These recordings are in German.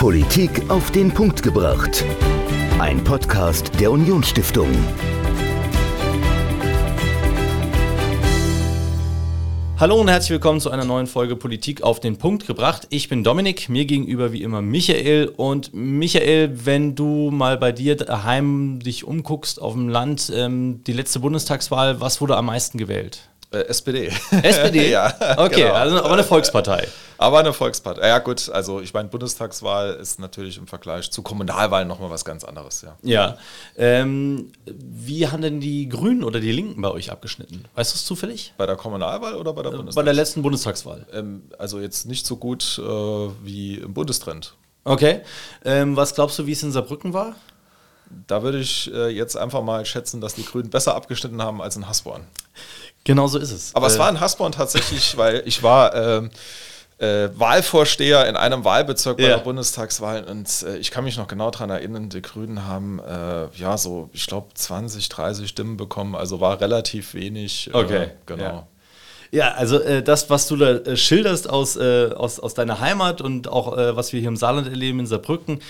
Politik auf den Punkt gebracht. Ein Podcast der Unionsstiftung. Hallo und herzlich willkommen zu einer neuen Folge Politik auf den Punkt gebracht. Ich bin Dominik, mir gegenüber wie immer Michael. Und Michael, wenn du mal bei dir daheim dich umguckst auf dem Land, ähm, die letzte Bundestagswahl, was wurde am meisten gewählt? Äh, SPD. SPD? ja. Okay, genau. also aber eine Volkspartei. Aber eine Volkspartei. Ja, gut, also ich meine, Bundestagswahl ist natürlich im Vergleich zu Kommunalwahlen nochmal was ganz anderes, ja. Ja. Ähm, wie haben denn die Grünen oder die Linken bei euch abgeschnitten? Weißt du es zufällig? Bei der Kommunalwahl oder bei der Bundestagswahl? Bei der letzten Bundestagswahl. Ähm, also jetzt nicht so gut äh, wie im Bundestrend. Okay. Ähm, was glaubst du, wie es in Saarbrücken war? Da würde ich äh, jetzt einfach mal schätzen, dass die Grünen besser abgeschnitten haben als in Hasborn. Genau so ist es. Aber äh, es war in Hasborn tatsächlich, weil ich war äh, äh, Wahlvorsteher in einem Wahlbezirk bei ja. der Bundestagswahl und äh, ich kann mich noch genau daran erinnern, die Grünen haben äh, ja so, ich glaube, 20, 30 Stimmen bekommen, also war relativ wenig. Äh, okay, genau. Ja. Ja, also äh, das, was du da äh, schilderst aus, äh, aus, aus deiner Heimat und auch äh, was wir hier im Saarland erleben, in Saarbrücken,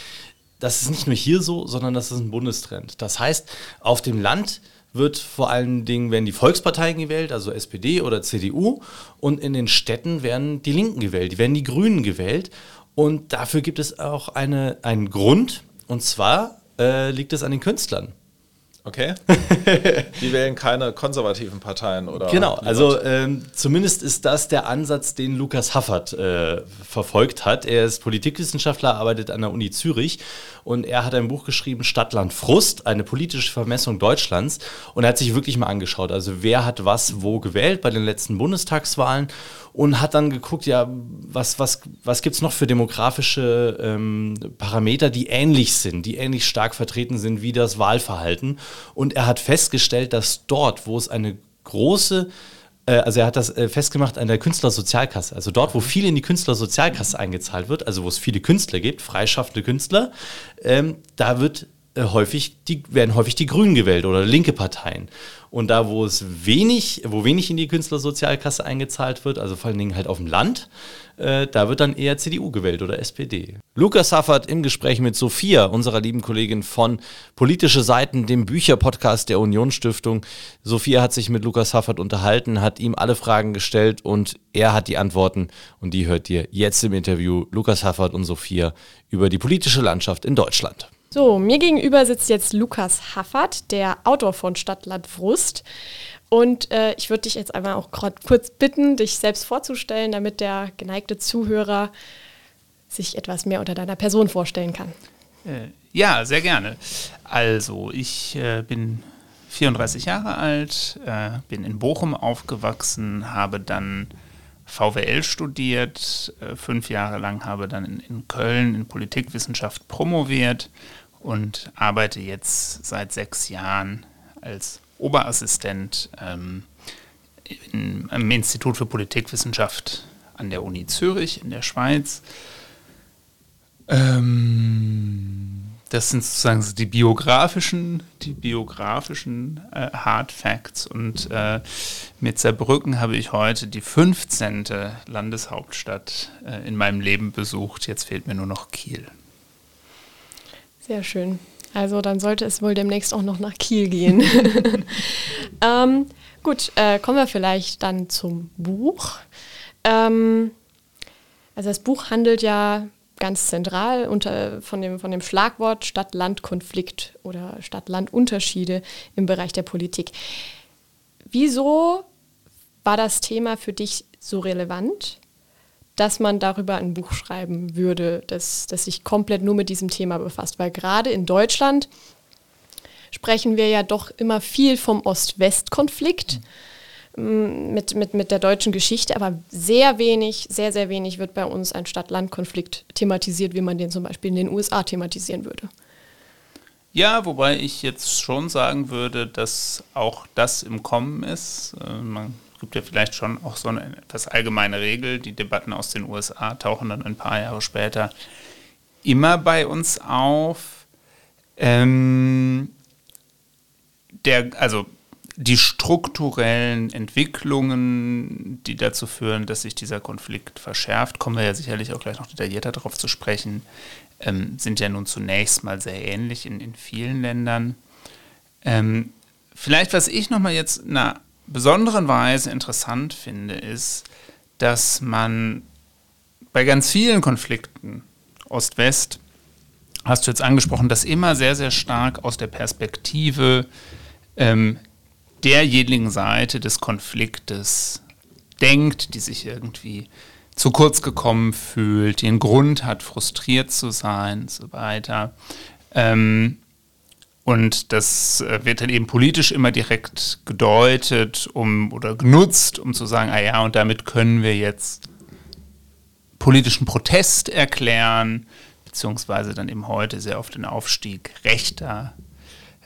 das ist nicht nur hier so, sondern das ist ein Bundestrend. Das heißt, auf dem Land wird vor allen Dingen werden die Volksparteien gewählt, also SPD oder CDU, und in den Städten werden die Linken gewählt, die werden die Grünen gewählt. Und dafür gibt es auch eine, einen Grund, und zwar äh, liegt es an den Künstlern. Okay. Die wählen keine konservativen Parteien, oder? Genau, also ähm, zumindest ist das der Ansatz, den Lukas Haffert äh, verfolgt hat. Er ist Politikwissenschaftler, arbeitet an der Uni Zürich und er hat ein Buch geschrieben, Stadtland Frust, eine politische Vermessung Deutschlands. Und er hat sich wirklich mal angeschaut, also wer hat was wo gewählt bei den letzten Bundestagswahlen und hat dann geguckt, ja, was, was, was gibt es noch für demografische ähm, Parameter, die ähnlich sind, die ähnlich stark vertreten sind wie das Wahlverhalten. Und er hat festgestellt, dass dort, wo es eine große äh, also er hat das äh, festgemacht an der Künstlersozialkasse. Also dort, wo viel in die Künstlersozialkasse eingezahlt wird, also wo es viele Künstler gibt, freischaffende Künstler, ähm, da wird äh, häufig die, werden häufig die Grünen gewählt oder linke Parteien. Und da, wo es wenig, wo wenig in die Künstlersozialkasse eingezahlt wird, also vor allen Dingen halt auf dem Land, äh, da wird dann eher CDU gewählt oder SPD. Lukas Haffert im Gespräch mit Sophia, unserer lieben Kollegin von Politische Seiten, dem Bücherpodcast der Unionsstiftung. Sophia hat sich mit Lukas Haffert unterhalten, hat ihm alle Fragen gestellt und er hat die Antworten und die hört ihr jetzt im Interview Lukas Haffert und Sophia über die politische Landschaft in Deutschland. So, mir gegenüber sitzt jetzt Lukas Haffert, der Autor von Stadtland Frust. Und äh, ich würde dich jetzt einmal auch kurz bitten, dich selbst vorzustellen, damit der geneigte Zuhörer sich etwas mehr unter deiner Person vorstellen kann. Äh, ja, sehr gerne. Also, ich äh, bin 34 Jahre alt, äh, bin in Bochum aufgewachsen, habe dann VWL studiert, äh, fünf Jahre lang habe dann in, in Köln in Politikwissenschaft promoviert und arbeite jetzt seit sechs Jahren als Oberassistent ähm, in, im Institut für Politikwissenschaft an der Uni Zürich in der Schweiz. Ähm, das sind sozusagen die biografischen, die biografischen äh, Hard Facts. Und äh, mit Saarbrücken habe ich heute die 15. Landeshauptstadt äh, in meinem Leben besucht. Jetzt fehlt mir nur noch Kiel. Sehr schön. Also dann sollte es wohl demnächst auch noch nach Kiel gehen. ähm, gut, äh, kommen wir vielleicht dann zum Buch. Ähm, also das Buch handelt ja ganz zentral unter, von, dem, von dem Schlagwort Stadt-Land-Konflikt oder Stadt-Land-Unterschiede im Bereich der Politik. Wieso war das Thema für dich so relevant? Dass man darüber ein Buch schreiben würde, das, das sich komplett nur mit diesem Thema befasst. Weil gerade in Deutschland sprechen wir ja doch immer viel vom Ost-West-Konflikt mhm. mit, mit, mit der deutschen Geschichte, aber sehr wenig, sehr, sehr wenig wird bei uns ein Stadt-Land-Konflikt thematisiert, wie man den zum Beispiel in den USA thematisieren würde. Ja, wobei ich jetzt schon sagen würde, dass auch das im Kommen ist. Äh, man gibt ja vielleicht schon auch so eine etwas allgemeine Regel. Die Debatten aus den USA tauchen dann ein paar Jahre später immer bei uns auf. Ähm, der, also die strukturellen Entwicklungen, die dazu führen, dass sich dieser Konflikt verschärft, kommen wir ja sicherlich auch gleich noch detaillierter darauf zu sprechen, ähm, sind ja nun zunächst mal sehr ähnlich in, in vielen Ländern. Ähm, vielleicht, was ich nochmal jetzt in einer besonderen Weise interessant finde, ist, dass man bei ganz vielen Konflikten, Ost-West, hast du jetzt angesprochen, das immer sehr, sehr stark aus der Perspektive ähm, derjenigen Seite des Konfliktes denkt, die sich irgendwie zu kurz gekommen fühlt, einen Grund hat, frustriert zu sein und so weiter. Ähm, und das äh, wird dann eben politisch immer direkt gedeutet um, oder genutzt, um zu sagen, ah ja, und damit können wir jetzt politischen Protest erklären, beziehungsweise dann eben heute sehr oft den Aufstieg rechter,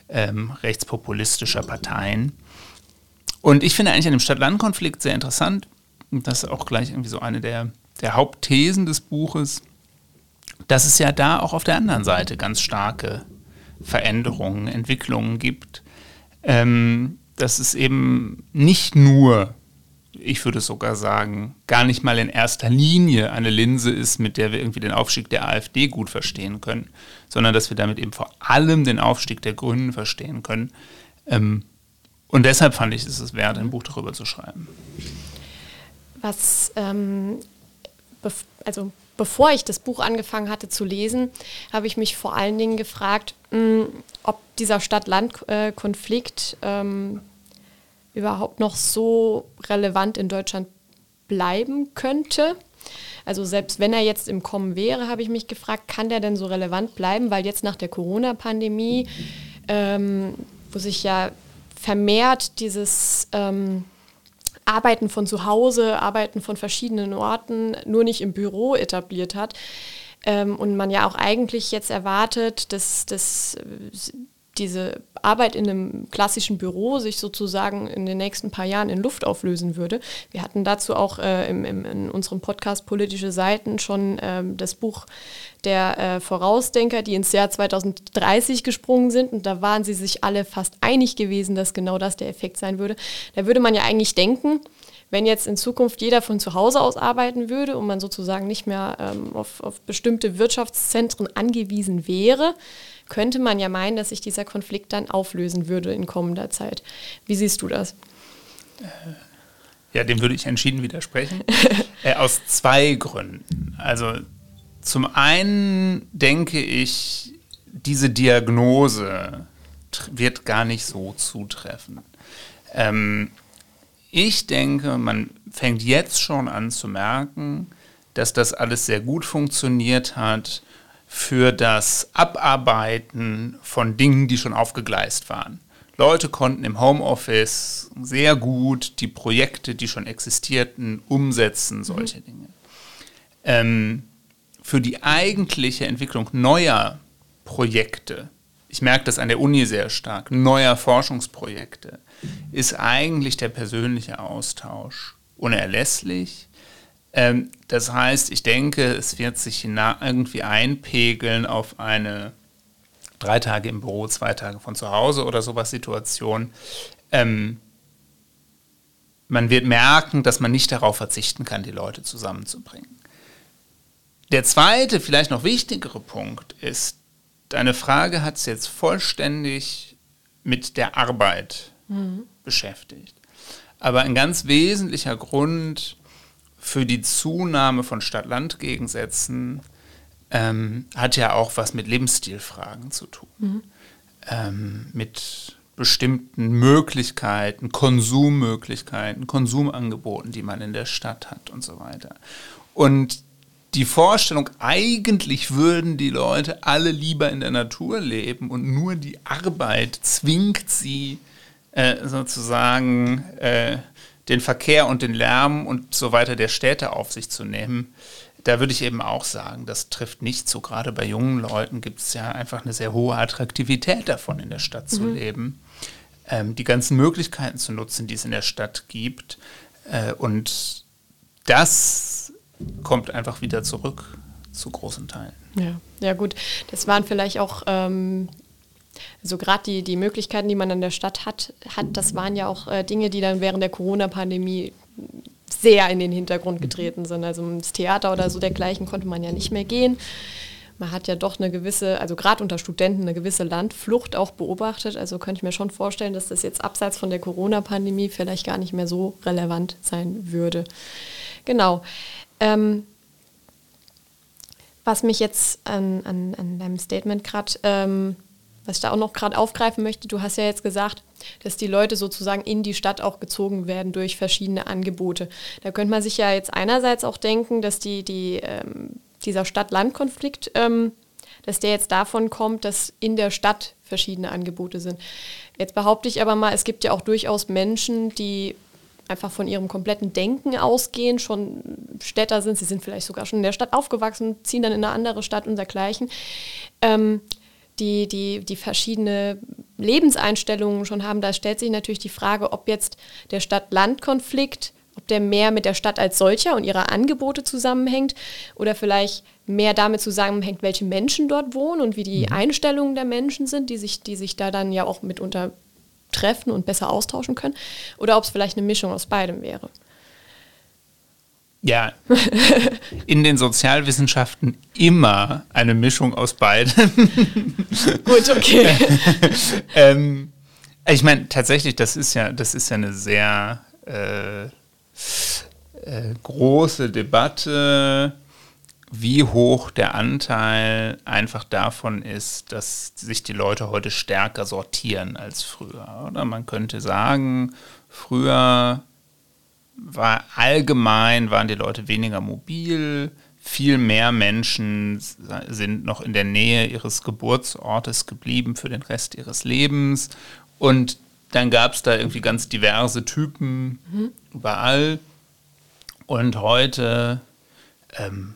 ähm, rechtspopulistischer Parteien. Und ich finde eigentlich an dem Stadt-Land-Konflikt sehr interessant, und das ist auch gleich irgendwie so eine der, der Hauptthesen des Buches, dass es ja da auch auf der anderen Seite ganz starke Veränderungen, Entwicklungen gibt. Ähm, dass es eben nicht nur ich würde sogar sagen, gar nicht mal in erster Linie eine Linse ist, mit der wir irgendwie den Aufstieg der AfD gut verstehen können, sondern dass wir damit eben vor allem den Aufstieg der Grünen verstehen können. Ähm, und deshalb fand ich es wert, ein Buch darüber zu schreiben. Was, ähm, also bevor ich das Buch angefangen hatte zu lesen, habe ich mich vor allen Dingen gefragt, mh, hm, ob dieser Stadt-Land-Konflikt ähm, überhaupt noch so relevant in Deutschland bleiben könnte. Also selbst wenn er jetzt im Kommen wäre, habe ich mich gefragt, kann der denn so relevant bleiben? Weil jetzt nach der Corona-Pandemie, ähm, wo sich ja vermehrt dieses ähm, Arbeiten von zu Hause, Arbeiten von verschiedenen Orten, nur nicht im Büro etabliert hat, ähm, und man ja auch eigentlich jetzt erwartet, dass, dass diese Arbeit in einem klassischen Büro sich sozusagen in den nächsten paar Jahren in Luft auflösen würde. Wir hatten dazu auch äh, im, im, in unserem Podcast Politische Seiten schon ähm, das Buch der äh, Vorausdenker, die ins Jahr 2030 gesprungen sind. Und da waren sie sich alle fast einig gewesen, dass genau das der Effekt sein würde. Da würde man ja eigentlich denken, wenn jetzt in Zukunft jeder von zu Hause aus arbeiten würde und man sozusagen nicht mehr ähm, auf, auf bestimmte Wirtschaftszentren angewiesen wäre, könnte man ja meinen, dass sich dieser Konflikt dann auflösen würde in kommender Zeit. Wie siehst du das? Ja, dem würde ich entschieden widersprechen. äh, aus zwei Gründen. Also zum einen denke ich, diese Diagnose wird gar nicht so zutreffen. Ähm, ich denke, man fängt jetzt schon an zu merken, dass das alles sehr gut funktioniert hat für das Abarbeiten von Dingen, die schon aufgegleist waren. Leute konnten im Homeoffice sehr gut die Projekte, die schon existierten, umsetzen, solche mhm. Dinge. Ähm, für die eigentliche Entwicklung neuer Projekte, ich merke das an der Uni sehr stark, neuer Forschungsprojekte, ist eigentlich der persönliche Austausch unerlässlich. Ähm, das heißt, ich denke, es wird sich irgendwie einpegeln auf eine drei Tage im Büro, zwei Tage von zu Hause oder sowas Situation. Ähm, man wird merken, dass man nicht darauf verzichten kann, die Leute zusammenzubringen. Der zweite, vielleicht noch wichtigere Punkt ist, deine Frage hat es jetzt vollständig mit der Arbeit mhm. beschäftigt. Aber ein ganz wesentlicher Grund für die Zunahme von Stadt-Land-Gegensätzen ähm, hat ja auch was mit Lebensstilfragen zu tun. Mhm. Ähm, mit bestimmten Möglichkeiten, Konsummöglichkeiten, Konsumangeboten, die man in der Stadt hat und so weiter. Und die Vorstellung, eigentlich würden die Leute alle lieber in der Natur leben und nur die Arbeit zwingt sie äh, sozusagen äh, den Verkehr und den Lärm und so weiter der Städte auf sich zu nehmen, da würde ich eben auch sagen, das trifft nicht so. Gerade bei jungen Leuten gibt es ja einfach eine sehr hohe Attraktivität davon, in der Stadt mhm. zu leben, ähm, die ganzen Möglichkeiten zu nutzen, die es in der Stadt gibt. Äh, und das kommt einfach wieder zurück zu großen Teilen. Ja, ja gut. Das waren vielleicht auch ähm, also gerade die, die Möglichkeiten, die man an der Stadt hat, hat, das waren ja auch äh, Dinge, die dann während der Corona-Pandemie sehr in den Hintergrund getreten sind. Also ins Theater oder so dergleichen konnte man ja nicht mehr gehen. Man hat ja doch eine gewisse, also gerade unter Studenten, eine gewisse Landflucht auch beobachtet. Also könnte ich mir schon vorstellen, dass das jetzt abseits von der Corona-Pandemie vielleicht gar nicht mehr so relevant sein würde. Genau. Ähm, was mich jetzt an, an, an deinem Statement gerade ähm, was ich da auch noch gerade aufgreifen möchte, du hast ja jetzt gesagt, dass die Leute sozusagen in die Stadt auch gezogen werden durch verschiedene Angebote. Da könnte man sich ja jetzt einerseits auch denken, dass die, die, ähm, dieser Stadt-Land-Konflikt, ähm, dass der jetzt davon kommt, dass in der Stadt verschiedene Angebote sind. Jetzt behaupte ich aber mal, es gibt ja auch durchaus Menschen, die einfach von ihrem kompletten Denken ausgehen, schon Städter sind, sie sind vielleicht sogar schon in der Stadt aufgewachsen, ziehen dann in eine andere Stadt und dergleichen. Ähm, die, die, die verschiedene Lebenseinstellungen schon haben, da stellt sich natürlich die Frage, ob jetzt der Stadt-Land-Konflikt, ob der mehr mit der Stadt als solcher und ihrer Angebote zusammenhängt oder vielleicht mehr damit zusammenhängt, welche Menschen dort wohnen und wie die mhm. Einstellungen der Menschen sind, die sich, die sich da dann ja auch mitunter treffen und besser austauschen können, oder ob es vielleicht eine Mischung aus beidem wäre. Ja, in den Sozialwissenschaften immer eine Mischung aus beiden. Gut, okay. ähm, ich meine, tatsächlich, das ist ja, das ist ja eine sehr äh, äh, große Debatte, wie hoch der Anteil einfach davon ist, dass sich die Leute heute stärker sortieren als früher. Oder man könnte sagen, früher war allgemein, waren die Leute weniger mobil, viel mehr Menschen sind noch in der Nähe ihres Geburtsortes geblieben für den Rest ihres Lebens. Und dann gab es da irgendwie ganz diverse Typen mhm. überall. Und heute ähm,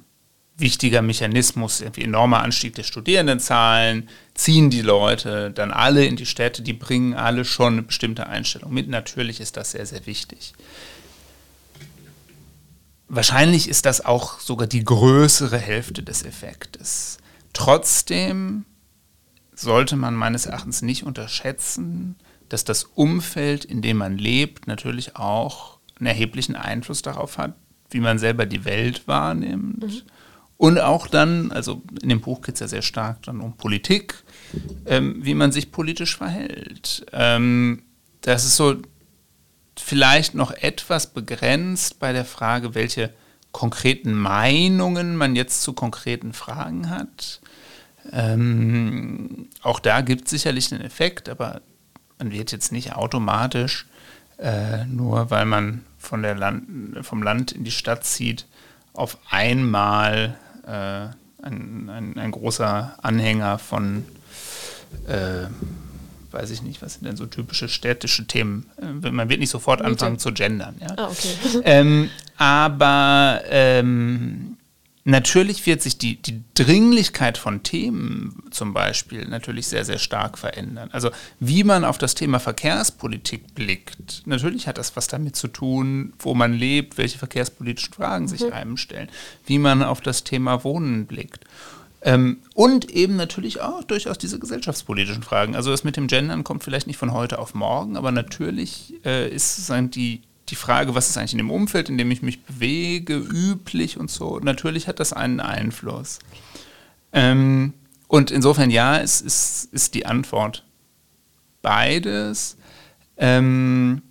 wichtiger Mechanismus, irgendwie enormer Anstieg der Studierendenzahlen, ziehen die Leute dann alle in die Städte, die bringen alle schon eine bestimmte Einstellung mit. Natürlich ist das sehr, sehr wichtig. Wahrscheinlich ist das auch sogar die größere Hälfte des Effektes. Trotzdem sollte man meines Erachtens nicht unterschätzen, dass das Umfeld, in dem man lebt, natürlich auch einen erheblichen Einfluss darauf hat, wie man selber die Welt wahrnimmt. Mhm. Und auch dann, also in dem Buch geht es ja sehr stark dann um Politik, ähm, wie man sich politisch verhält. Ähm, das ist so vielleicht noch etwas begrenzt bei der Frage, welche konkreten Meinungen man jetzt zu konkreten Fragen hat. Ähm, auch da gibt es sicherlich einen Effekt, aber man wird jetzt nicht automatisch, äh, nur weil man von der Land, vom Land in die Stadt zieht, auf einmal äh, ein, ein, ein, großer Anhänger von äh, weiß ich nicht, was sind denn so typische städtische Themen? Äh, man wird nicht sofort Miete. anfangen zu gendern. Ja? Ah, okay. ähm, aber ähm, natürlich wird sich die, die Dringlichkeit von Themen zum Beispiel natürlich sehr, sehr stark verändern. Also wie man auf das Thema Verkehrspolitik blickt, natürlich hat das was damit zu tun, wo man lebt, welche verkehrspolitischen Fragen mhm. sich einem stellen, wie man auf das Thema Wohnen blickt. Ähm, und eben natürlich auch durchaus diese gesellschaftspolitischen Fragen. Also das mit dem Gendern kommt vielleicht nicht von heute auf morgen, aber natürlich äh, ist sozusagen die, die Frage, was ist eigentlich in dem Umfeld, in dem ich mich bewege, üblich und so. Natürlich hat das einen Einfluss. Ähm, und insofern ja, es ist, ist die Antwort beides. Ähm,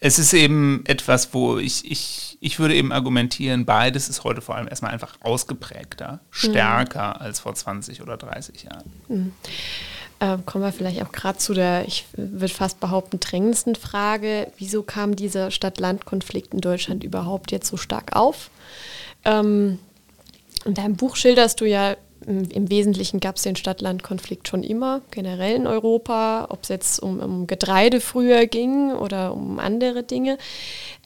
es ist eben etwas, wo ich, ich, ich würde eben argumentieren, beides ist heute vor allem erstmal einfach ausgeprägter, stärker mhm. als vor 20 oder 30 Jahren. Mhm. Äh, kommen wir vielleicht auch gerade zu der, ich würde fast behaupten, drängendsten Frage, wieso kam dieser Stadt-Land-Konflikt in Deutschland überhaupt jetzt so stark auf? Ähm, in deinem Buch schilderst du ja im Wesentlichen gab es den Stadt-Land-Konflikt schon immer, generell in Europa, ob es jetzt um, um, Getreide früher ging oder um andere Dinge.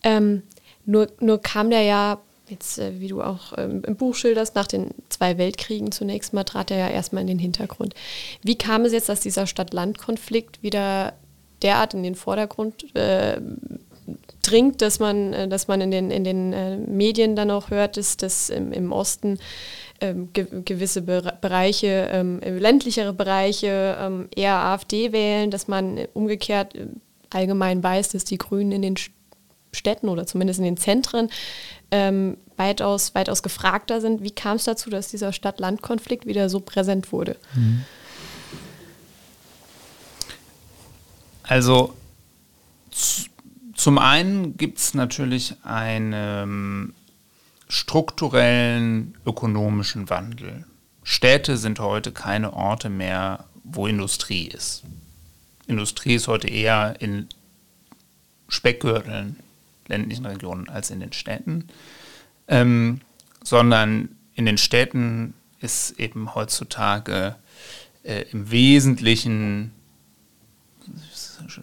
Ähm, nur, nur kam der ja, jetzt äh, wie du auch ähm, im Buch schilderst, nach den zwei Weltkriegen zunächst mal, trat er ja erstmal in den Hintergrund. Wie kam es jetzt, dass dieser Stadt-Land-Konflikt wieder derart in den Vordergrund äh, dringt, dass man, äh, dass man in den, in den äh, Medien dann auch hört, dass im, im Osten ähm, ge gewisse Be Bereiche, ähm, ländlichere Bereiche ähm, eher AfD wählen, dass man umgekehrt äh, allgemein weiß, dass die Grünen in den Städten oder zumindest in den Zentren ähm, weitaus, weitaus gefragter sind. Wie kam es dazu, dass dieser Stadt-Land-Konflikt wieder so präsent wurde? Mhm. Also zum einen gibt es natürlich einen strukturellen ökonomischen Wandel. Städte sind heute keine Orte mehr, wo Industrie ist. Industrie ist heute eher in Speckgürteln, ländlichen Regionen als in den Städten, ähm, sondern in den Städten ist eben heutzutage äh, im Wesentlichen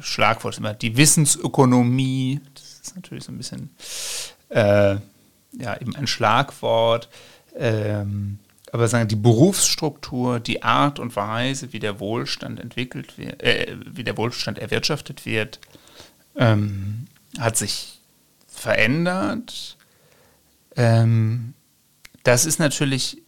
Schlagwort immer die Wissensökonomie. Das ist natürlich so ein bisschen äh, ja, eben ein Schlagwort. Ähm, aber sagen die Berufsstruktur, die Art und Weise, wie der Wohlstand entwickelt wird, äh, wie der Wohlstand erwirtschaftet wird, ähm, hat sich verändert. Ähm, das ist natürlich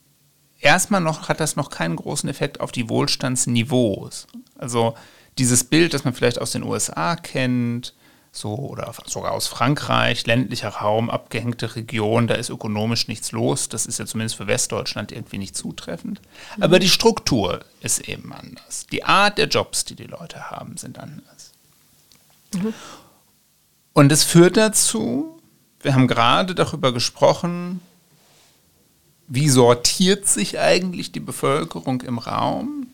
erstmal noch, hat das noch keinen großen Effekt auf die Wohlstandsniveaus. Also dieses Bild, das man vielleicht aus den USA kennt, so oder sogar aus Frankreich, ländlicher Raum, abgehängte Region, da ist ökonomisch nichts los. Das ist ja zumindest für Westdeutschland irgendwie nicht zutreffend. Aber die Struktur ist eben anders. Die Art der Jobs, die die Leute haben, sind anders. Mhm. Und es führt dazu, wir haben gerade darüber gesprochen, wie sortiert sich eigentlich die Bevölkerung im Raum?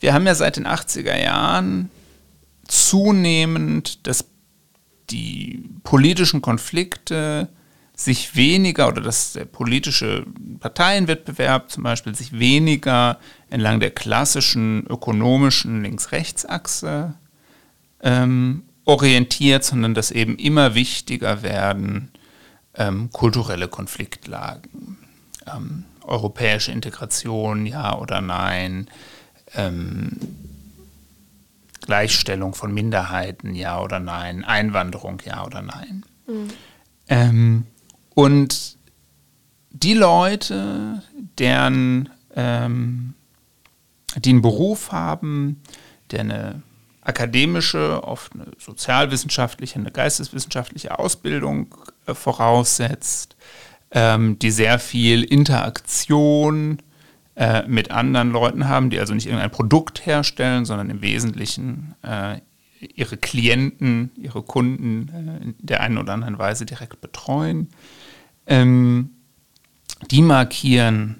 Wir haben ja seit den 80er Jahren zunehmend das, die politischen Konflikte sich weniger oder dass der politische Parteienwettbewerb zum Beispiel sich weniger entlang der klassischen ökonomischen Links-Rechts-Achse ähm, orientiert, sondern dass eben immer wichtiger werden ähm, kulturelle Konfliktlagen, ähm, europäische Integration, ja oder nein, ähm, Gleichstellung von Minderheiten, ja oder nein, Einwanderung, ja oder nein. Mhm. Ähm, und die Leute, deren, ähm, die einen Beruf haben, der eine akademische, oft eine sozialwissenschaftliche, eine geisteswissenschaftliche Ausbildung äh, voraussetzt, ähm, die sehr viel Interaktion äh, mit anderen Leuten haben, die also nicht irgendein Produkt herstellen, sondern im Wesentlichen äh, ihre Klienten, ihre Kunden äh, in der einen oder anderen Weise direkt betreuen. Ähm, die markieren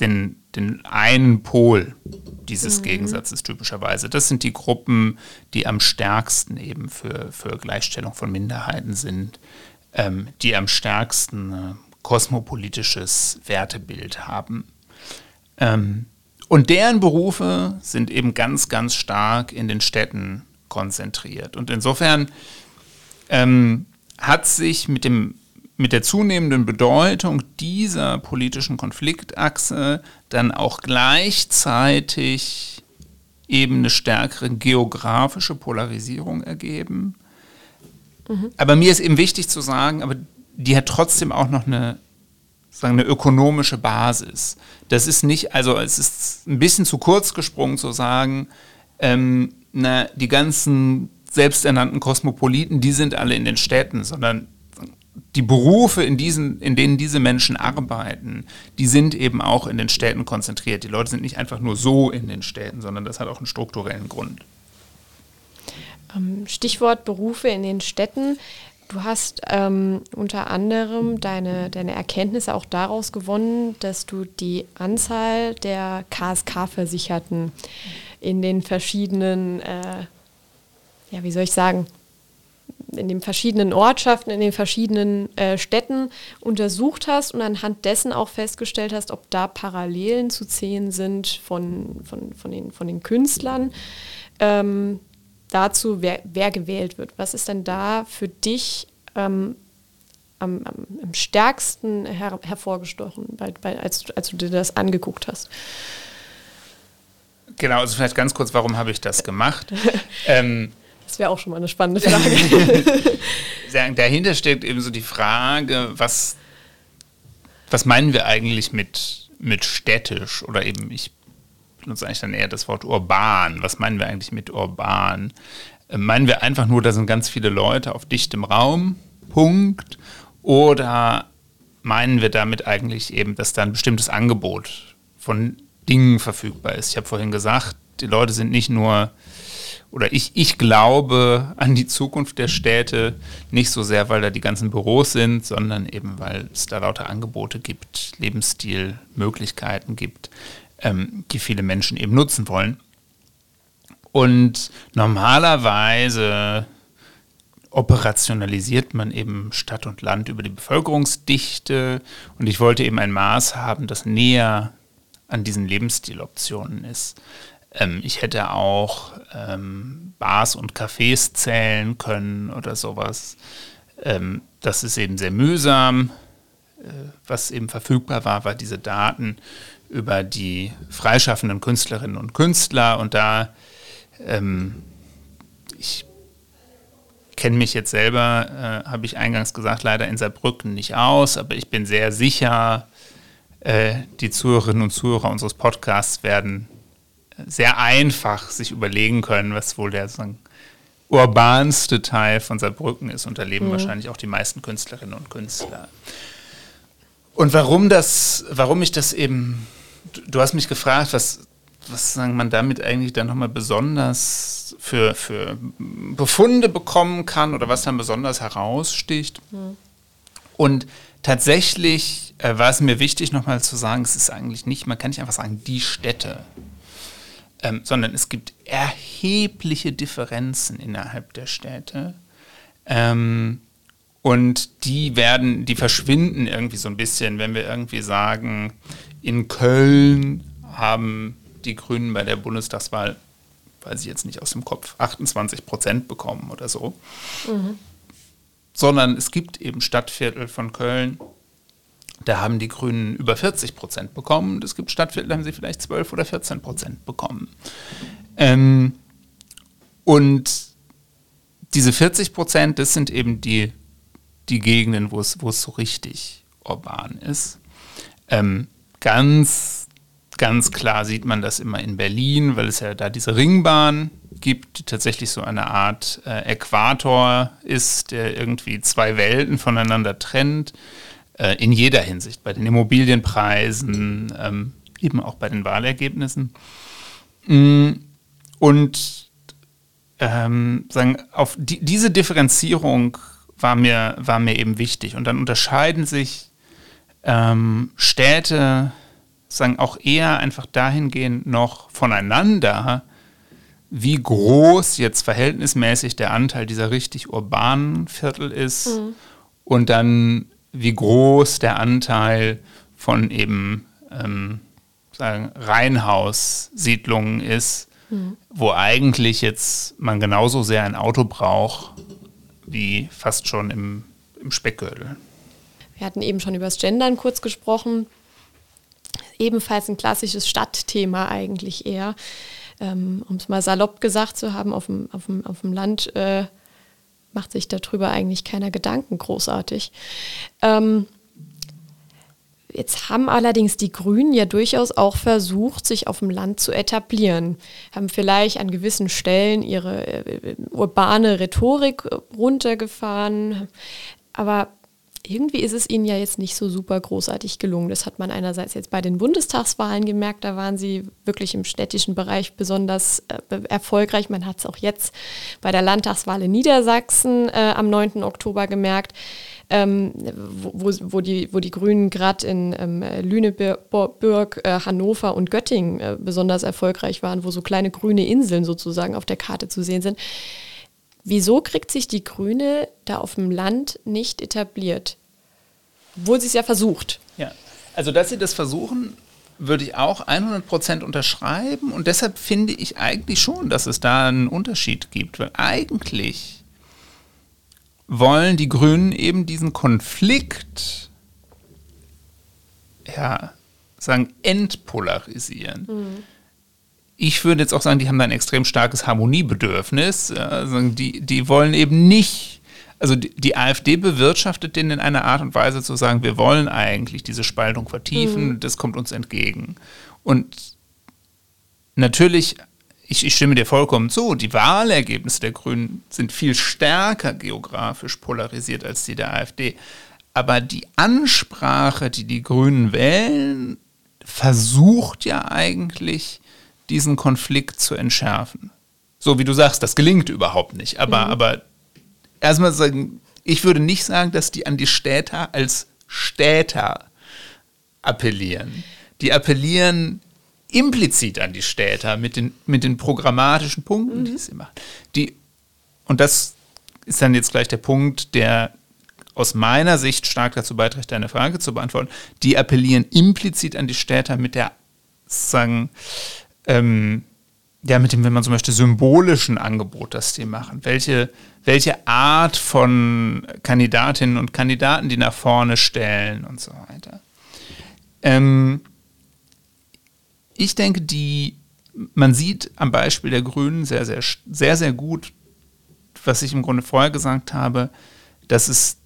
den, den einen Pol dieses mhm. Gegensatzes typischerweise. Das sind die Gruppen, die am stärksten eben für, für Gleichstellung von Minderheiten sind, ähm, die am stärksten äh, kosmopolitisches Wertebild haben. Ähm, und deren Berufe sind eben ganz, ganz stark in den Städten konzentriert. Und insofern ähm, hat sich mit, dem, mit der zunehmenden Bedeutung dieser politischen Konfliktachse dann auch gleichzeitig eben eine stärkere geografische Polarisierung ergeben. Mhm. Aber mir ist eben wichtig zu sagen, aber die hat trotzdem auch noch eine sagen, eine ökonomische Basis. Das ist nicht, also es ist ein bisschen zu kurz gesprungen zu sagen, ähm, na, die ganzen selbsternannten Kosmopoliten, die sind alle in den Städten, sondern die Berufe, in, diesen, in denen diese Menschen arbeiten, die sind eben auch in den Städten konzentriert. Die Leute sind nicht einfach nur so in den Städten, sondern das hat auch einen strukturellen Grund. Ähm, Stichwort Berufe in den Städten. Du hast ähm, unter anderem deine, deine Erkenntnisse auch daraus gewonnen, dass du die Anzahl der KSK-Versicherten in den verschiedenen, äh, ja, wie soll ich sagen, in den verschiedenen Ortschaften, in den verschiedenen äh, Städten untersucht hast und anhand dessen auch festgestellt hast, ob da Parallelen zu sehen sind von, von, von, den, von den Künstlern. Ähm, dazu, wer, wer gewählt wird. Was ist denn da für dich ähm, am, am, am, stärksten her, hervorgestochen, bei, bei, als, als du dir das angeguckt hast? Genau, also vielleicht ganz kurz, warum habe ich das gemacht? ähm, Das wäre auch schon mal eine spannende Frage. Dahinter steckt eben so die Frage, was, was meinen wir eigentlich mit, mit städtisch oder eben, ich benutze eigentlich dann eher das Wort urban. Was meinen wir eigentlich mit urban? Äh, meinen wir einfach nur, da sind ganz viele Leute auf dichtem Raum, Punkt? Oder meinen wir damit eigentlich eben, dass da ein bestimmtes Angebot von Dingen verfügbar ist? Ich habe vorhin gesagt, die Leute sind nicht nur, oder ich, ich glaube an die Zukunft der Städte nicht so sehr, weil da die ganzen Büros sind, sondern eben, weil es da lauter Angebote gibt, Lebensstilmöglichkeiten gibt, ähm, die viele Menschen eben nutzen wollen. Und normalerweise operationalisiert man eben Stadt und Land über die Bevölkerungsdichte. Und ich wollte eben ein Maß haben, das näher an diesen Lebensstiloptionen ist. Ähm, ich hätte auch ähm, Bars und Cafés zählen können oder sowas. Ähm, das ist eben sehr mühsam. Äh, was eben verfügbar war, war diese Daten über die freischaffenden Künstlerinnen und Künstler. Und da, ähm, ich kenne mich jetzt selber, äh, habe ich eingangs gesagt, leider in Saarbrücken nicht aus, aber ich bin sehr sicher, äh, die Zuhörerinnen und Zuhörer unseres Podcasts werden sehr einfach sich überlegen können, was wohl der sagen, urbanste Teil von Saarbrücken ist. Und da leben mhm. wahrscheinlich auch die meisten Künstlerinnen und Künstler. Und warum das, warum ich das eben, du hast mich gefragt, was, was sagen man damit eigentlich dann nochmal besonders für, für Befunde bekommen kann oder was dann besonders heraussticht. Mhm. Und tatsächlich äh, war es mir wichtig, nochmal zu sagen, es ist eigentlich nicht, man kann nicht einfach sagen, die Städte, ähm, sondern es gibt erhebliche Differenzen innerhalb der Städte. Ähm, und die werden, die verschwinden irgendwie so ein bisschen, wenn wir irgendwie sagen, in Köln haben die Grünen bei der Bundestagswahl, weiß ich jetzt nicht aus dem Kopf, 28 Prozent bekommen oder so. Mhm. Sondern es gibt eben Stadtviertel von Köln, da haben die Grünen über 40 Prozent bekommen. Es gibt Stadtviertel, da haben sie vielleicht 12 oder 14 Prozent bekommen. Ähm, und diese 40 Prozent, das sind eben die die Gegenden, wo es, wo es so richtig urban ist. Ähm, ganz, ganz klar sieht man das immer in Berlin, weil es ja da diese Ringbahn gibt, die tatsächlich so eine Art äh, Äquator ist, der irgendwie zwei Welten voneinander trennt, äh, in jeder Hinsicht, bei den Immobilienpreisen, ähm, eben auch bei den Wahlergebnissen. Mm, und ähm, sagen, auf die, diese Differenzierung war mir, war mir eben wichtig. Und dann unterscheiden sich ähm, Städte, sagen auch eher einfach dahingehend noch voneinander, wie groß jetzt verhältnismäßig der Anteil dieser richtig urbanen Viertel ist mhm. und dann wie groß der Anteil von eben ähm, sagen, Reihenhaussiedlungen ist, mhm. wo eigentlich jetzt man genauso sehr ein Auto braucht wie fast schon im, im Speckgürtel. Wir hatten eben schon über das Gendern kurz gesprochen. Ebenfalls ein klassisches Stadtthema eigentlich eher. Ähm, um es mal salopp gesagt zu haben, auf dem, auf dem, auf dem Land äh, macht sich darüber eigentlich keiner Gedanken großartig. Ähm, Jetzt haben allerdings die Grünen ja durchaus auch versucht, sich auf dem Land zu etablieren, haben vielleicht an gewissen Stellen ihre äh, urbane Rhetorik runtergefahren, aber irgendwie ist es ihnen ja jetzt nicht so super großartig gelungen. Das hat man einerseits jetzt bei den Bundestagswahlen gemerkt, da waren sie wirklich im städtischen Bereich besonders äh, erfolgreich. Man hat es auch jetzt bei der Landtagswahl in Niedersachsen äh, am 9. Oktober gemerkt ähm, wo, wo, die, wo die Grünen gerade in ähm, Lüneburg, äh, Hannover und Göttingen äh, besonders erfolgreich waren, wo so kleine grüne Inseln sozusagen auf der Karte zu sehen sind. Wieso kriegt sich die Grüne da auf dem Land nicht etabliert? Obwohl sie es ja versucht. Ja, also dass sie das versuchen, würde ich auch 100% unterschreiben und deshalb finde ich eigentlich schon, dass es da einen Unterschied gibt, weil eigentlich wollen die Grünen eben diesen Konflikt ja, sagen, entpolarisieren. Mhm. ich würde jetzt auch sagen, die haben da ein extrem starkes Harmoniebedürfnis. Also die, die wollen eben nicht, also die, die, AfD bewirtschaftet den in einer Art und Weise zu sagen, wir wollen eigentlich diese Spaltung vertiefen, mhm. das kommt uns entgegen. Und natürlich, ich, ich stimme dir vollkommen zu, die Wahlergebnisse der Grünen sind viel stärker geografisch polarisiert als die der AfD. Aber die Ansprache, die die Grünen wählen, versucht ja eigentlich diesen Konflikt zu entschärfen. So wie du sagst, das gelingt überhaupt nicht. Aber, mhm. aber erstmal sagen, ich würde nicht sagen, dass die an die Städter als Städter appellieren. Die appellieren implizit an die Städter mit den, mit den programmatischen Punkten, mhm. die sie machen. Die, und das ist dann jetzt gleich der Punkt, der aus meiner Sicht stark dazu beiträgt, deine Frage zu beantworten. Die appellieren implizit an die Städter mit der sagen, ähm, ja, mit dem, wenn man zum Beispiel symbolischen Angebot das die machen, welche, welche Art von Kandidatinnen und Kandidaten die nach vorne stellen und so weiter. Ähm, ich denke, die, man sieht am Beispiel der Grünen sehr, sehr, sehr, sehr gut, was ich im Grunde vorher gesagt habe, dass es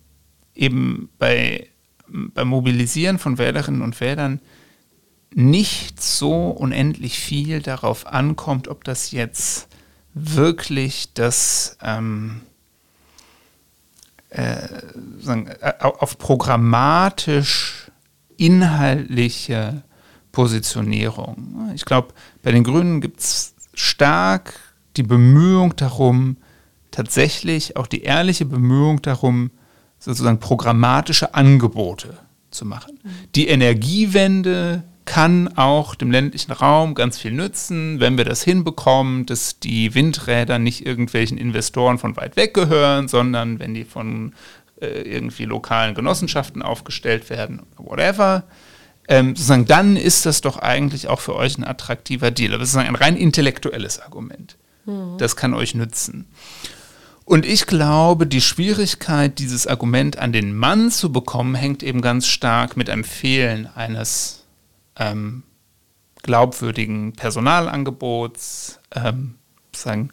eben bei, beim Mobilisieren von Wählerinnen und Wählern nicht so unendlich viel darauf ankommt, ob das jetzt wirklich das ähm, äh, sagen, auf programmatisch inhaltliche Positionierung. Ich glaube, bei den Grünen gibt es stark die Bemühung darum, tatsächlich auch die ehrliche Bemühung darum, sozusagen programmatische Angebote zu machen. Die Energiewende kann auch dem ländlichen Raum ganz viel nützen, wenn wir das hinbekommen, dass die Windräder nicht irgendwelchen Investoren von weit weg gehören, sondern wenn die von äh, irgendwie lokalen Genossenschaften aufgestellt werden, whatever. Ähm, sozusagen, dann ist das doch eigentlich auch für euch ein attraktiver Deal. Aber das ist ein rein intellektuelles Argument. Mhm. Das kann euch nützen. Und ich glaube, die Schwierigkeit, dieses Argument an den Mann zu bekommen, hängt eben ganz stark mit einem Fehlen eines ähm, glaubwürdigen Personalangebots, ähm, sagen,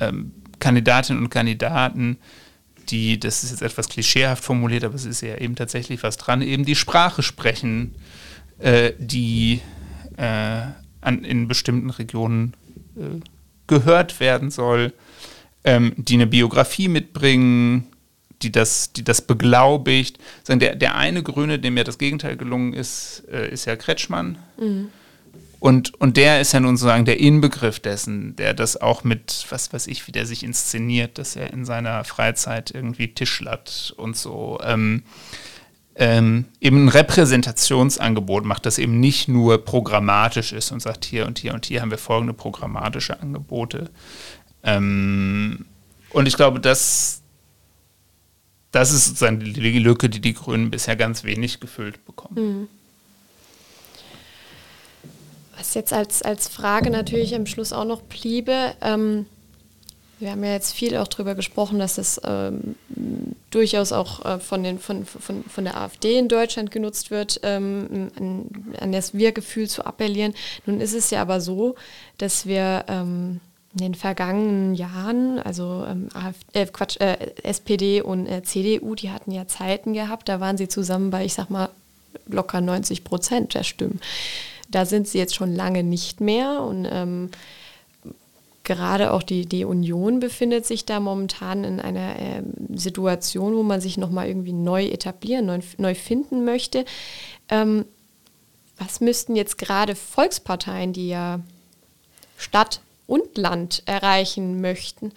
ähm, Kandidatinnen und Kandidaten, die, das ist jetzt etwas klischeehaft formuliert, aber es ist ja eben tatsächlich was dran, eben die Sprache sprechen, äh, die äh, an, in bestimmten Regionen äh, gehört werden soll, ähm, die eine Biografie mitbringen, die das, die das beglaubigt. Der, der eine Grüne, dem ja das Gegenteil gelungen ist, äh, ist ja Kretschmann. Mhm. Und, und der ist ja nun sozusagen der Inbegriff dessen, der das auch mit, was weiß ich, wie der sich inszeniert, dass er in seiner Freizeit irgendwie tischlert und so. Ähm, ähm, eben ein Repräsentationsangebot macht, das eben nicht nur programmatisch ist und sagt, hier und hier und hier haben wir folgende programmatische Angebote. Ähm, und ich glaube, das, das ist sozusagen die Lücke, die die Grünen bisher ganz wenig gefüllt bekommen. Mhm. Was jetzt als, als Frage natürlich am Schluss auch noch bliebe, ähm, wir haben ja jetzt viel auch darüber gesprochen, dass es ähm, durchaus auch äh, von, den, von, von, von der AfD in Deutschland genutzt wird, ähm, an, an das Wir-Gefühl zu appellieren. Nun ist es ja aber so, dass wir ähm, in den vergangenen Jahren, also ähm, AfD, äh, Quatsch, äh, SPD und äh, CDU, die hatten ja Zeiten gehabt, da waren sie zusammen bei, ich sag mal, locker 90 Prozent der Stimmen. Da sind sie jetzt schon lange nicht mehr und ähm, gerade auch die, die Union befindet sich da momentan in einer äh, Situation, wo man sich nochmal irgendwie neu etablieren, neu, neu finden möchte. Ähm, was müssten jetzt gerade Volksparteien, die ja Stadt und Land erreichen möchten,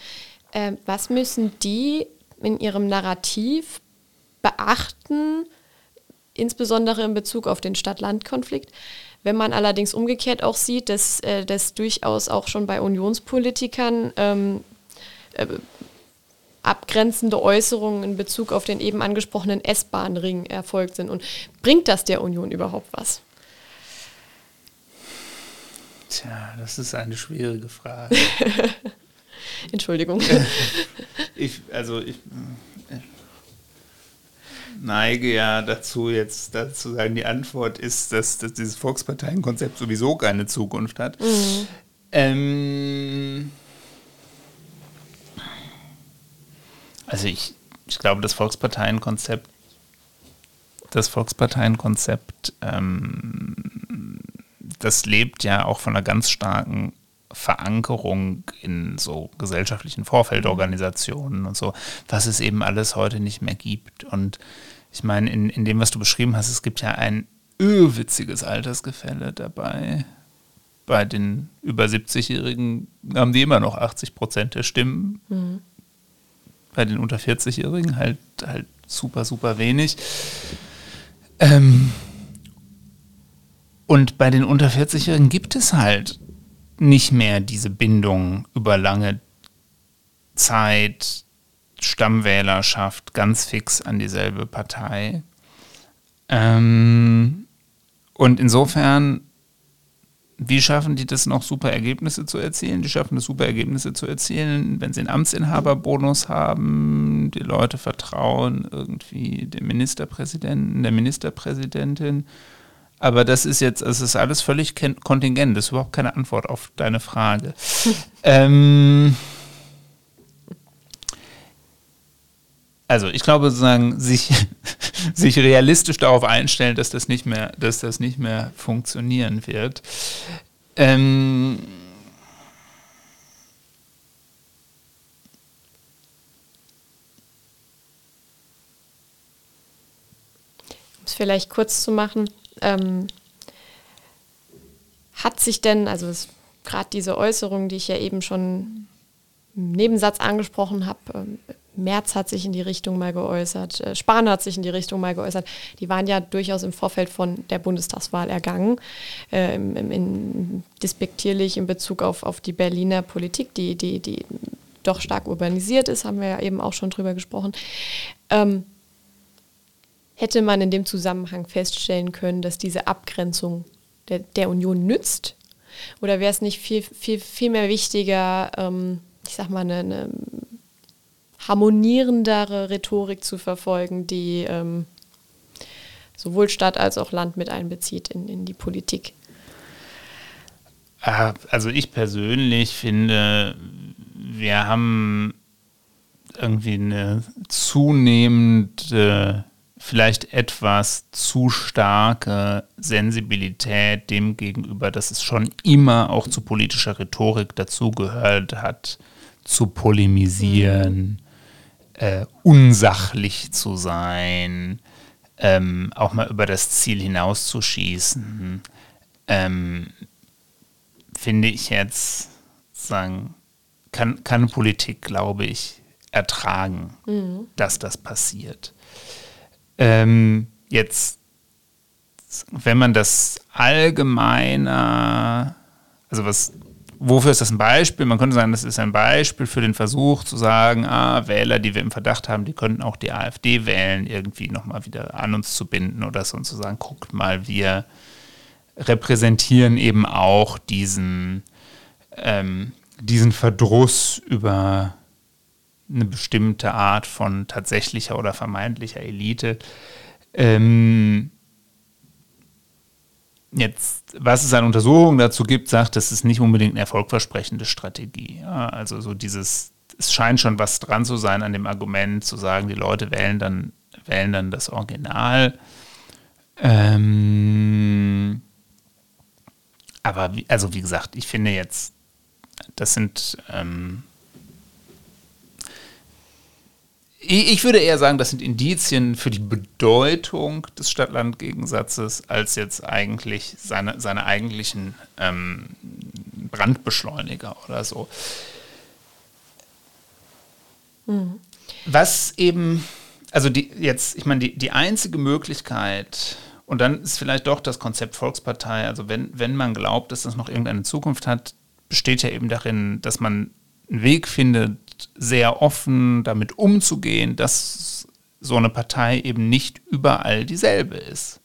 äh, was müssen die in ihrem Narrativ beachten, insbesondere in Bezug auf den Stadt-Land-Konflikt? Wenn man allerdings umgekehrt auch sieht, dass äh, das durchaus auch schon bei Unionspolitikern ähm, äh, abgrenzende Äußerungen in Bezug auf den eben angesprochenen S-Bahn-Ring erfolgt sind. Und bringt das der Union überhaupt was? Tja, das ist eine schwierige Frage. Entschuldigung. ich, also ich, neige ja dazu, jetzt dazu sagen, die Antwort ist, dass, dass dieses Volksparteienkonzept sowieso keine Zukunft hat. Mhm. Ähm, also ich, ich glaube, das Volksparteienkonzept, das Volksparteienkonzept, ähm, das lebt ja auch von einer ganz starken Verankerung in so gesellschaftlichen Vorfeldorganisationen und so, was es eben alles heute nicht mehr gibt. Und ich meine, in, in dem, was du beschrieben hast, es gibt ja ein irrwitziges Altersgefälle dabei. Bei den über 70-Jährigen haben die immer noch 80 Prozent der Stimmen. Mhm. Bei den unter 40-Jährigen halt, halt super, super wenig. Ähm, und bei den unter 40-Jährigen gibt es halt nicht mehr diese Bindung über lange Zeit, Stammwählerschaft ganz fix an dieselbe Partei. Ähm, und insofern, wie schaffen die das noch, super Ergebnisse zu erzielen? Die schaffen es, super Ergebnisse zu erzielen, wenn sie einen Amtsinhaberbonus haben, die Leute vertrauen irgendwie dem Ministerpräsidenten, der Ministerpräsidentin aber das ist jetzt, es ist alles völlig kontingent. Das ist überhaupt keine Antwort auf deine Frage. ähm, also ich glaube sozusagen, sich, sich realistisch darauf einstellen, dass das nicht mehr, dass das nicht mehr funktionieren wird. Ähm, um es vielleicht kurz zu machen, ähm, hat sich denn, also gerade diese Äußerung, die ich ja eben schon im Nebensatz angesprochen habe, ähm, Merz hat sich in die Richtung mal geäußert, äh, Spahn hat sich in die Richtung mal geäußert. Die waren ja durchaus im Vorfeld von der Bundestagswahl ergangen, äh, in, in, despektierlich in Bezug auf, auf die Berliner Politik, die, die, die doch stark urbanisiert ist, haben wir ja eben auch schon drüber gesprochen. Ähm, hätte man in dem Zusammenhang feststellen können, dass diese Abgrenzung der, der Union nützt? Oder wäre es nicht viel, viel, viel mehr wichtiger, ähm, ich sag mal, eine, eine, harmonierendere Rhetorik zu verfolgen, die ähm, sowohl Stadt als auch Land mit einbezieht in, in die Politik? Ah, also ich persönlich finde, wir haben irgendwie eine zunehmende vielleicht etwas zu starke Sensibilität dem gegenüber, dass es schon immer auch zu politischer Rhetorik dazugehört hat, zu polemisieren, äh, unsachlich zu sein, ähm, auch mal über das Ziel hinauszuschießen, ähm, finde ich jetzt, sagen, kann, kann Politik, glaube ich, ertragen, mhm. dass das passiert. Ähm, jetzt, wenn man das allgemeiner, also was, wofür ist das ein Beispiel? Man könnte sagen, das ist ein Beispiel für den Versuch zu sagen, ah, Wähler, die wir im Verdacht haben, die könnten auch die AfD wählen, irgendwie nochmal wieder an uns zu binden oder so und zu sagen, guckt mal, wir repräsentieren eben auch diesen, ähm, diesen Verdruss über eine bestimmte Art von tatsächlicher oder vermeintlicher Elite. Ähm, jetzt, was es an Untersuchungen dazu gibt, sagt, das ist nicht unbedingt eine erfolgversprechende Strategie. Ja, also so dieses, es scheint schon was dran zu sein an dem Argument, zu sagen, die Leute wählen dann, wählen dann das Original. Ähm, aber wie, also wie gesagt, ich finde jetzt, das sind ähm, Ich würde eher sagen, das sind Indizien für die Bedeutung des Stadt-Land-Gegensatzes als jetzt eigentlich seine, seine eigentlichen ähm, Brandbeschleuniger oder so. Mhm. Was eben, also die, jetzt, ich meine, die, die einzige Möglichkeit, und dann ist vielleicht doch das Konzept Volkspartei, also wenn, wenn man glaubt, dass das noch irgendeine Zukunft hat, besteht ja eben darin, dass man einen Weg findet, sehr offen damit umzugehen, dass so eine Partei eben nicht überall dieselbe ist.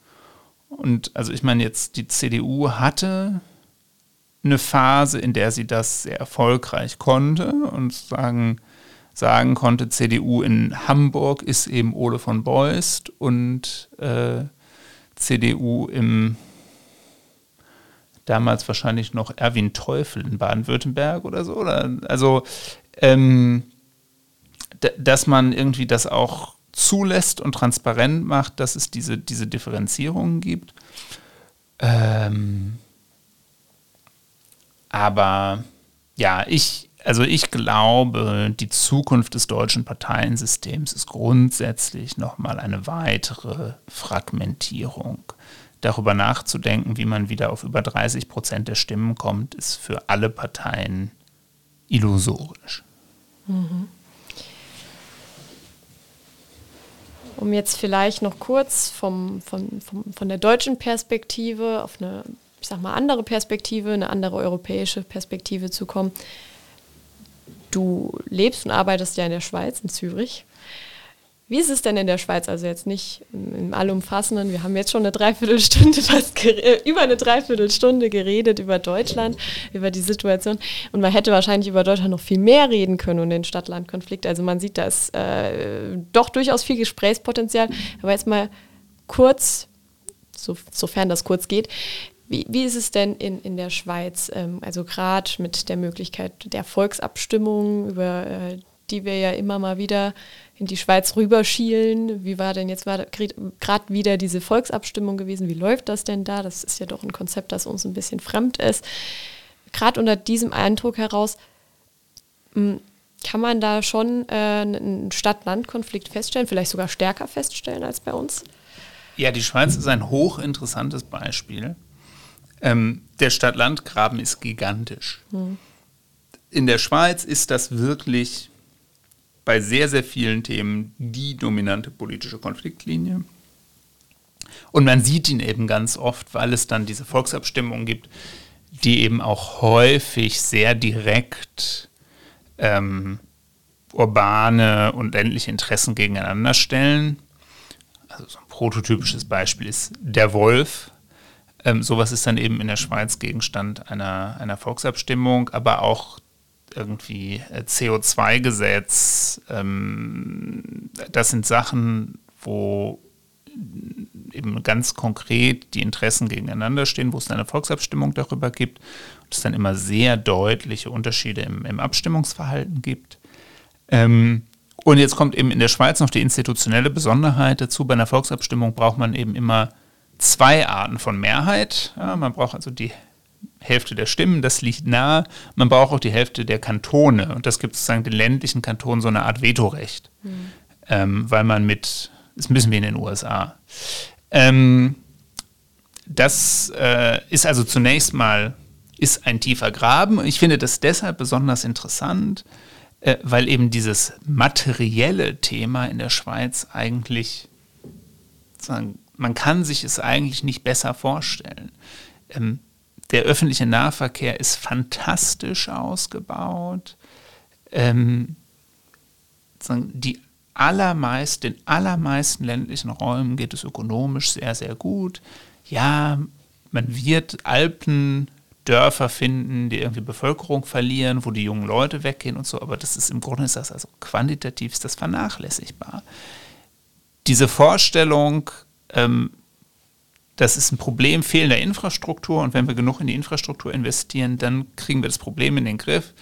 Und also ich meine jetzt, die CDU hatte eine Phase, in der sie das sehr erfolgreich konnte und sagen, sagen konnte, CDU in Hamburg ist eben Ole von Beust und äh, CDU im damals wahrscheinlich noch Erwin Teufel in Baden-Württemberg oder so. Oder, also, ähm, dass man irgendwie das auch zulässt und transparent macht, dass es diese, diese Differenzierungen gibt. Ähm, aber ja, ich, also ich glaube, die Zukunft des deutschen Parteiensystems ist grundsätzlich nochmal eine weitere Fragmentierung. Darüber nachzudenken, wie man wieder auf über 30 Prozent der Stimmen kommt, ist für alle Parteien illusorisch. Mhm. Um jetzt vielleicht noch kurz vom, vom, vom, von der deutschen Perspektive auf eine, ich sag mal, andere Perspektive, eine andere europäische Perspektive zu kommen. Du lebst und arbeitest ja in der Schweiz, in Zürich. Wie ist es denn in der Schweiz? Also jetzt nicht im Allumfassenden. Wir haben jetzt schon eine Dreiviertelstunde, fast äh, über eine Dreiviertelstunde geredet über Deutschland, über die Situation. Und man hätte wahrscheinlich über Deutschland noch viel mehr reden können und den Stadt-Land-Konflikt. Also man sieht, da ist äh, doch durchaus viel Gesprächspotenzial. Aber jetzt mal kurz, so, sofern das kurz geht, wie, wie, ist es denn in, in der Schweiz? Ähm, also gerade mit der Möglichkeit der Volksabstimmung, über äh, die wir ja immer mal wieder in die Schweiz rüberschielen. Wie war denn jetzt gerade wieder diese Volksabstimmung gewesen? Wie läuft das denn da? Das ist ja doch ein Konzept, das uns ein bisschen fremd ist. Gerade unter diesem Eindruck heraus hm, kann man da schon äh, einen Stadt-Land-Konflikt feststellen, vielleicht sogar stärker feststellen als bei uns? Ja, die Schweiz ist ein hochinteressantes Beispiel. Ähm, der Stadt-Land-Graben ist gigantisch. Hm. In der Schweiz ist das wirklich bei sehr, sehr vielen Themen die dominante politische Konfliktlinie. Und man sieht ihn eben ganz oft, weil es dann diese Volksabstimmungen gibt, die eben auch häufig sehr direkt ähm, urbane und ländliche Interessen gegeneinander stellen. Also so ein prototypisches Beispiel ist der Wolf. Ähm, sowas ist dann eben in der Schweiz Gegenstand einer, einer Volksabstimmung, aber auch irgendwie äh, CO2-Gesetz. Ähm, das sind Sachen, wo eben ganz konkret die Interessen gegeneinander stehen, wo es eine Volksabstimmung darüber gibt und es dann immer sehr deutliche Unterschiede im, im Abstimmungsverhalten gibt. Ähm, und jetzt kommt eben in der Schweiz noch die institutionelle Besonderheit dazu. Bei einer Volksabstimmung braucht man eben immer zwei Arten von Mehrheit. Ja, man braucht also die Hälfte der Stimmen, das liegt nahe. Man braucht auch die Hälfte der Kantone. Und das gibt sozusagen den ländlichen Kantonen so eine Art Vetorecht. Mhm. Ähm, weil man mit, ein bisschen wie in den USA. Ähm, das äh, ist also zunächst mal ist ein tiefer Graben. Ich finde das deshalb besonders interessant, äh, weil eben dieses materielle Thema in der Schweiz eigentlich, man kann sich es eigentlich nicht besser vorstellen. Ähm, der öffentliche Nahverkehr ist fantastisch ausgebaut. Ähm, die allermeist, den allermeisten ländlichen Räumen geht es ökonomisch sehr, sehr gut. Ja, man wird Alpendörfer finden, die irgendwie Bevölkerung verlieren, wo die jungen Leute weggehen und so, aber das ist im Grunde ist das also quantitativ ist das vernachlässigbar. Diese Vorstellung, ähm, das ist ein Problem fehlender Infrastruktur und wenn wir genug in die Infrastruktur investieren, dann kriegen wir das Problem in den Griff.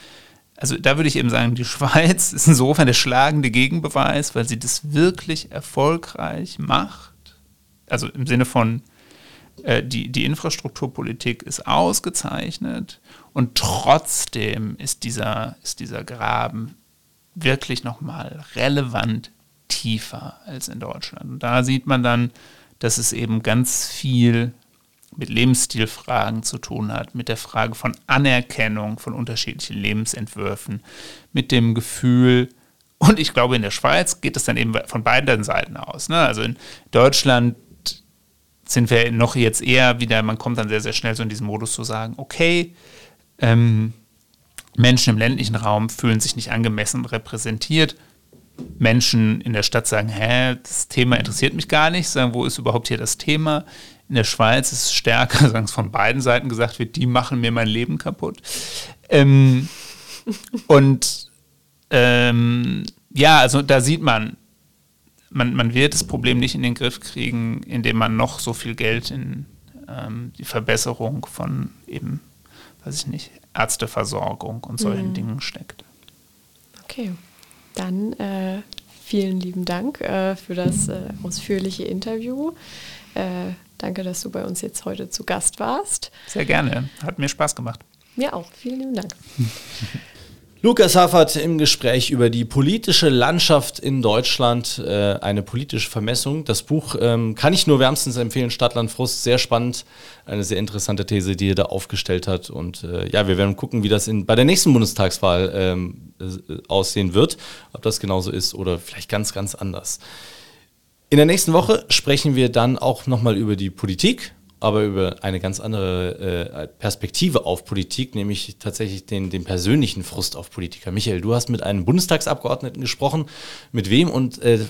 Also da würde ich eben sagen, die Schweiz ist insofern der schlagende Gegenbeweis, weil sie das wirklich erfolgreich macht. Also im Sinne von, äh, die, die Infrastrukturpolitik ist ausgezeichnet und trotzdem ist dieser, ist dieser Graben wirklich nochmal relevant tiefer als in Deutschland. Und da sieht man dann, dass es eben ganz viel mit Lebensstilfragen zu tun hat, mit der Frage von Anerkennung von unterschiedlichen Lebensentwürfen, mit dem Gefühl, und ich glaube, in der Schweiz geht es dann eben von beiden Seiten aus. Ne? Also in Deutschland sind wir noch jetzt eher wieder, man kommt dann sehr, sehr schnell so in diesen Modus zu sagen, okay, ähm, Menschen im ländlichen Raum fühlen sich nicht angemessen repräsentiert Menschen in der Stadt sagen, hä, das Thema interessiert mich gar nicht, sagen, wo ist überhaupt hier das Thema? In der Schweiz ist es stärker, sagen es von beiden Seiten gesagt wird, die machen mir mein Leben kaputt. Ähm, und Ähm, ja, also da sieht man, man, man wird das Problem nicht in den Griff kriegen, indem man noch so viel Geld in ähm, die Verbesserung von eben, weiß ich nicht, Ärzteversorgung und solchen mhm. Dingen steckt. Okay, dann äh, vielen lieben Dank äh, für das äh, ausführliche Interview. Äh, danke, dass du bei uns jetzt heute zu Gast warst. Sehr gerne, hat mir Spaß gemacht. Mir auch, vielen lieben Dank. Lukas Haffert im Gespräch über die politische Landschaft in Deutschland, äh, eine politische Vermessung. Das Buch ähm, kann ich nur wärmstens empfehlen, Stadtland Frust, sehr spannend, eine sehr interessante These, die er da aufgestellt hat. Und äh, ja, wir werden gucken, wie das in, bei der nächsten Bundestagswahl ähm, äh, aussehen wird, ob das genauso ist oder vielleicht ganz, ganz anders. In der nächsten Woche sprechen wir dann auch nochmal über die Politik aber über eine ganz andere äh, Perspektive auf Politik, nämlich tatsächlich den, den persönlichen Frust auf Politiker. Michael, du hast mit einem Bundestagsabgeordneten gesprochen. Mit wem? Und äh,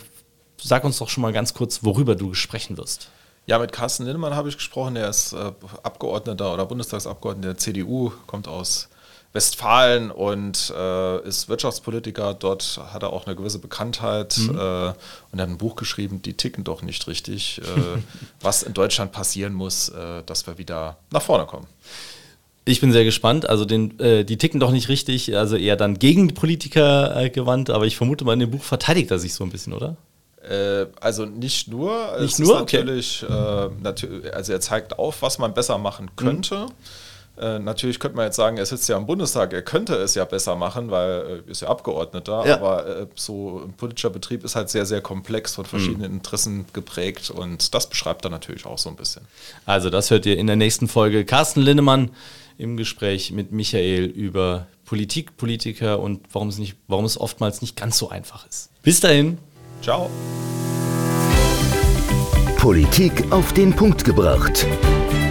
sag uns doch schon mal ganz kurz, worüber du sprechen wirst. Ja, mit Carsten Lindemann habe ich gesprochen. Der ist äh, Abgeordneter oder Bundestagsabgeordneter der CDU, kommt aus Westfalen und äh, ist Wirtschaftspolitiker. Dort hat er auch eine gewisse Bekanntheit mhm. äh, und hat ein Buch geschrieben, die ticken doch nicht richtig, äh, was in Deutschland passieren muss, äh, dass wir wieder nach vorne kommen. Ich bin sehr gespannt. Also den, äh, die ticken doch nicht richtig, also eher dann gegen Politiker äh, gewandt, aber ich vermute mal, in dem Buch verteidigt er sich so ein bisschen, oder? also nicht nur. Nicht nur? Natürlich, okay. natür also er zeigt auf, was man besser machen könnte. Mhm. Äh, natürlich könnte man jetzt sagen, er sitzt ja im Bundestag, er könnte es ja besser machen, weil er ist ja Abgeordneter, ja. aber äh, so ein politischer Betrieb ist halt sehr, sehr komplex, von verschiedenen mhm. Interessen geprägt und das beschreibt er natürlich auch so ein bisschen. Also das hört ihr in der nächsten Folge. Carsten Linnemann im Gespräch mit Michael über Politik, Politiker und warum es, nicht, warum es oftmals nicht ganz so einfach ist. Bis dahin. Ciao. Politik auf den Punkt gebracht.